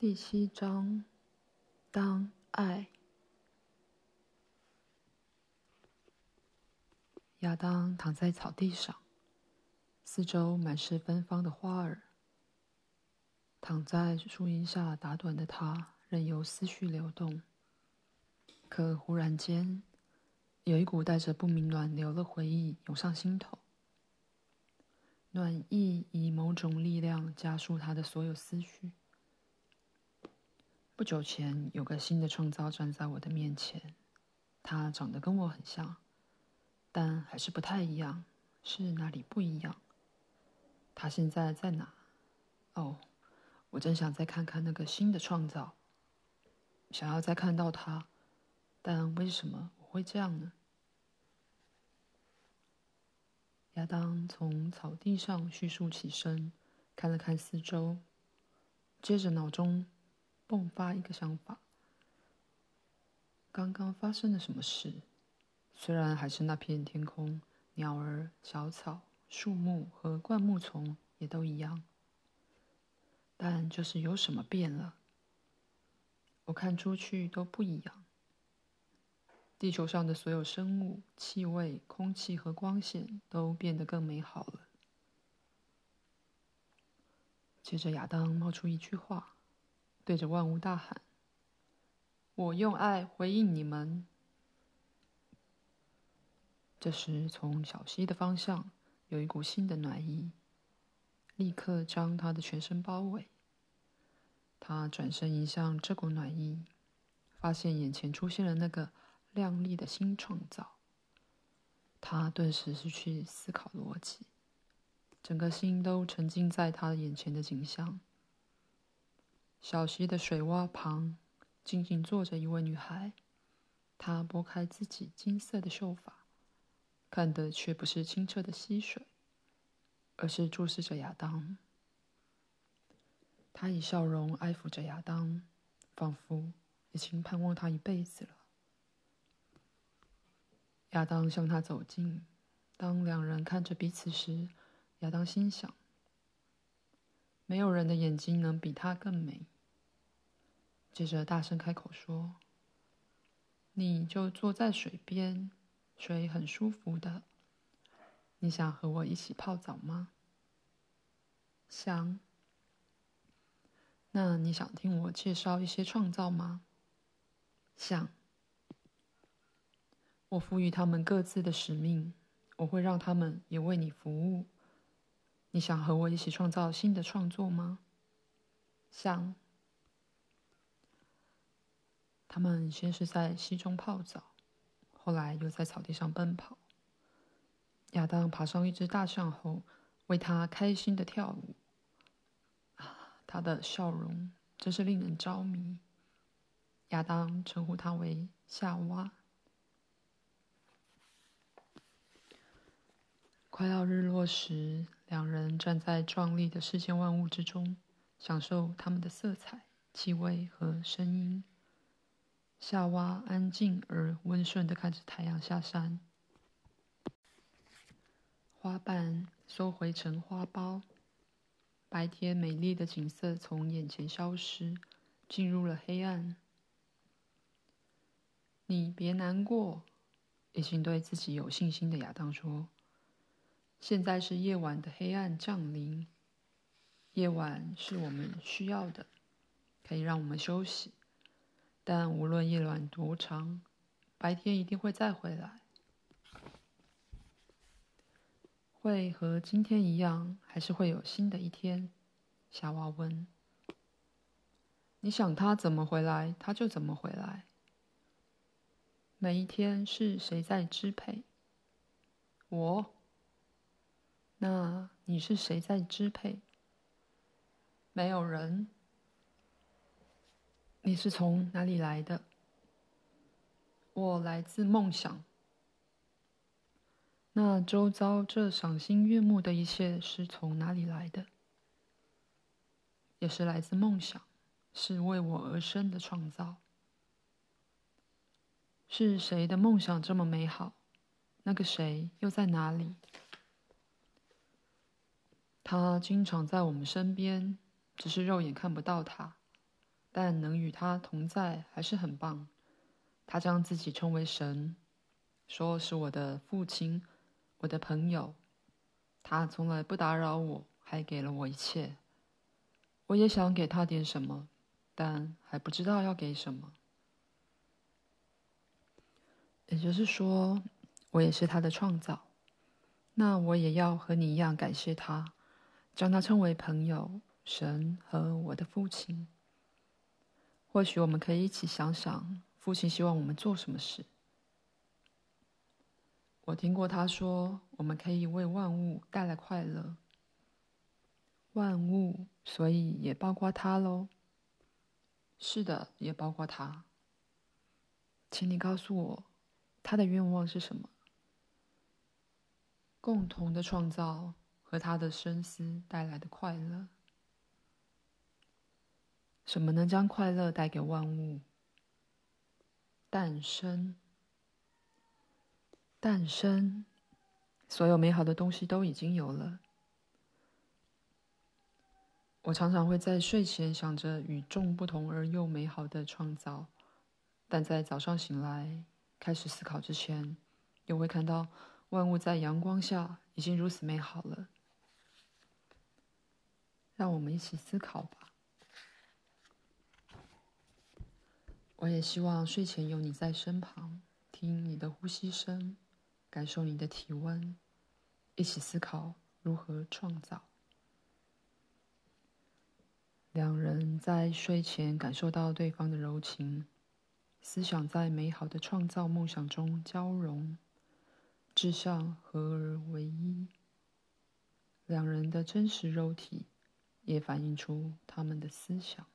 第七章，当爱。亚当躺在草地上，四周满是芬芳的花儿。躺在树荫下打盹的他，任由思绪流动。可忽然间，有一股带着不明暖流的回忆涌上心头。暖意以某种力量加速他的所有思绪。不久前，有个新的创造站在我的面前，他长得跟我很像，但还是不太一样。是哪里不一样？他现在在哪？哦，我真想再看看那个新的创造，想要再看到他，但为什么我会这样呢？亚当从草地上叙述起身，看了看四周，接着脑中。迸发一个想法：刚刚发生了什么事？虽然还是那片天空，鸟儿、小草、树木和灌木丛也都一样，但就是有什么变了。我看出去都不一样。地球上的所有生物、气味、空气和光线都变得更美好了。接着，亚当冒出一句话。对着万物大喊：“我用爱回应你们。”这时，从小溪的方向有一股新的暖意，立刻将他的全身包围。他转身迎向这股暖意，发现眼前出现了那个亮丽的新创造。他顿时失去思考逻辑，整个心都沉浸在他眼前的景象。小溪的水洼旁，静静坐着一位女孩。她拨开自己金色的秀发，看的却不是清澈的溪水，而是注视着亚当。她以笑容安抚着亚当，仿佛已经盼望他一辈子了。亚当向她走近，当两人看着彼此时，亚当心想。没有人的眼睛能比她更美。接着大声开口说：“你就坐在水边，水很舒服的。你想和我一起泡澡吗？”“想。”“那你想听我介绍一些创造吗？”“想。”“我赋予他们各自的使命，我会让他们也为你服务。”你想和我一起创造新的创作吗？想。他们先是在溪中泡澡，后来又在草地上奔跑。亚当爬上一只大象后，为他开心的跳舞。啊，他的笑容真是令人着迷。亚当称呼他为夏娃。快要日落时，两人站在壮丽的世间万物之中，享受它们的色彩、气味和声音。夏娃安静而温顺地看着太阳下山，花瓣收回成花苞，白天美丽的景色从眼前消失，进入了黑暗。你别难过，已经对自己有信心的亚当说。现在是夜晚的黑暗降临，夜晚是我们需要的，可以让我们休息。但无论夜晚多长，白天一定会再回来。会和今天一样，还是会有新的一天？夏娃问。你想他怎么回来，他就怎么回来。每一天是谁在支配？我。那你是谁在支配？没有人。你是从哪里来的？我来自梦想。那周遭这赏心悦目的一切是从哪里来的？也是来自梦想，是为我而生的创造。是谁的梦想这么美好？那个谁又在哪里？他经常在我们身边，只是肉眼看不到他。但能与他同在还是很棒。他将自己称为神，说是我的父亲，我的朋友。他从来不打扰我，还给了我一切。我也想给他点什么，但还不知道要给什么。也就是说，我也是他的创造。那我也要和你一样感谢他，将他称为朋友、神和我的父亲。或许我们可以一起想想，父亲希望我们做什么事。我听过他说，我们可以为万物带来快乐。万物，所以也包括他喽。是的，也包括他。请你告诉我，他的愿望是什么？共同的创造和他的深思带来的快乐。什么能将快乐带给万物？诞生，诞生，所有美好的东西都已经有了。我常常会在睡前想着与众不同而又美好的创造，但在早上醒来开始思考之前，又会看到万物在阳光下已经如此美好了。让我们一起思考吧。我也希望睡前有你在身旁，听你的呼吸声，感受你的体温，一起思考如何创造。两人在睡前感受到对方的柔情，思想在美好的创造梦想中交融，志向合而为一。两人的真实肉体也反映出他们的思想。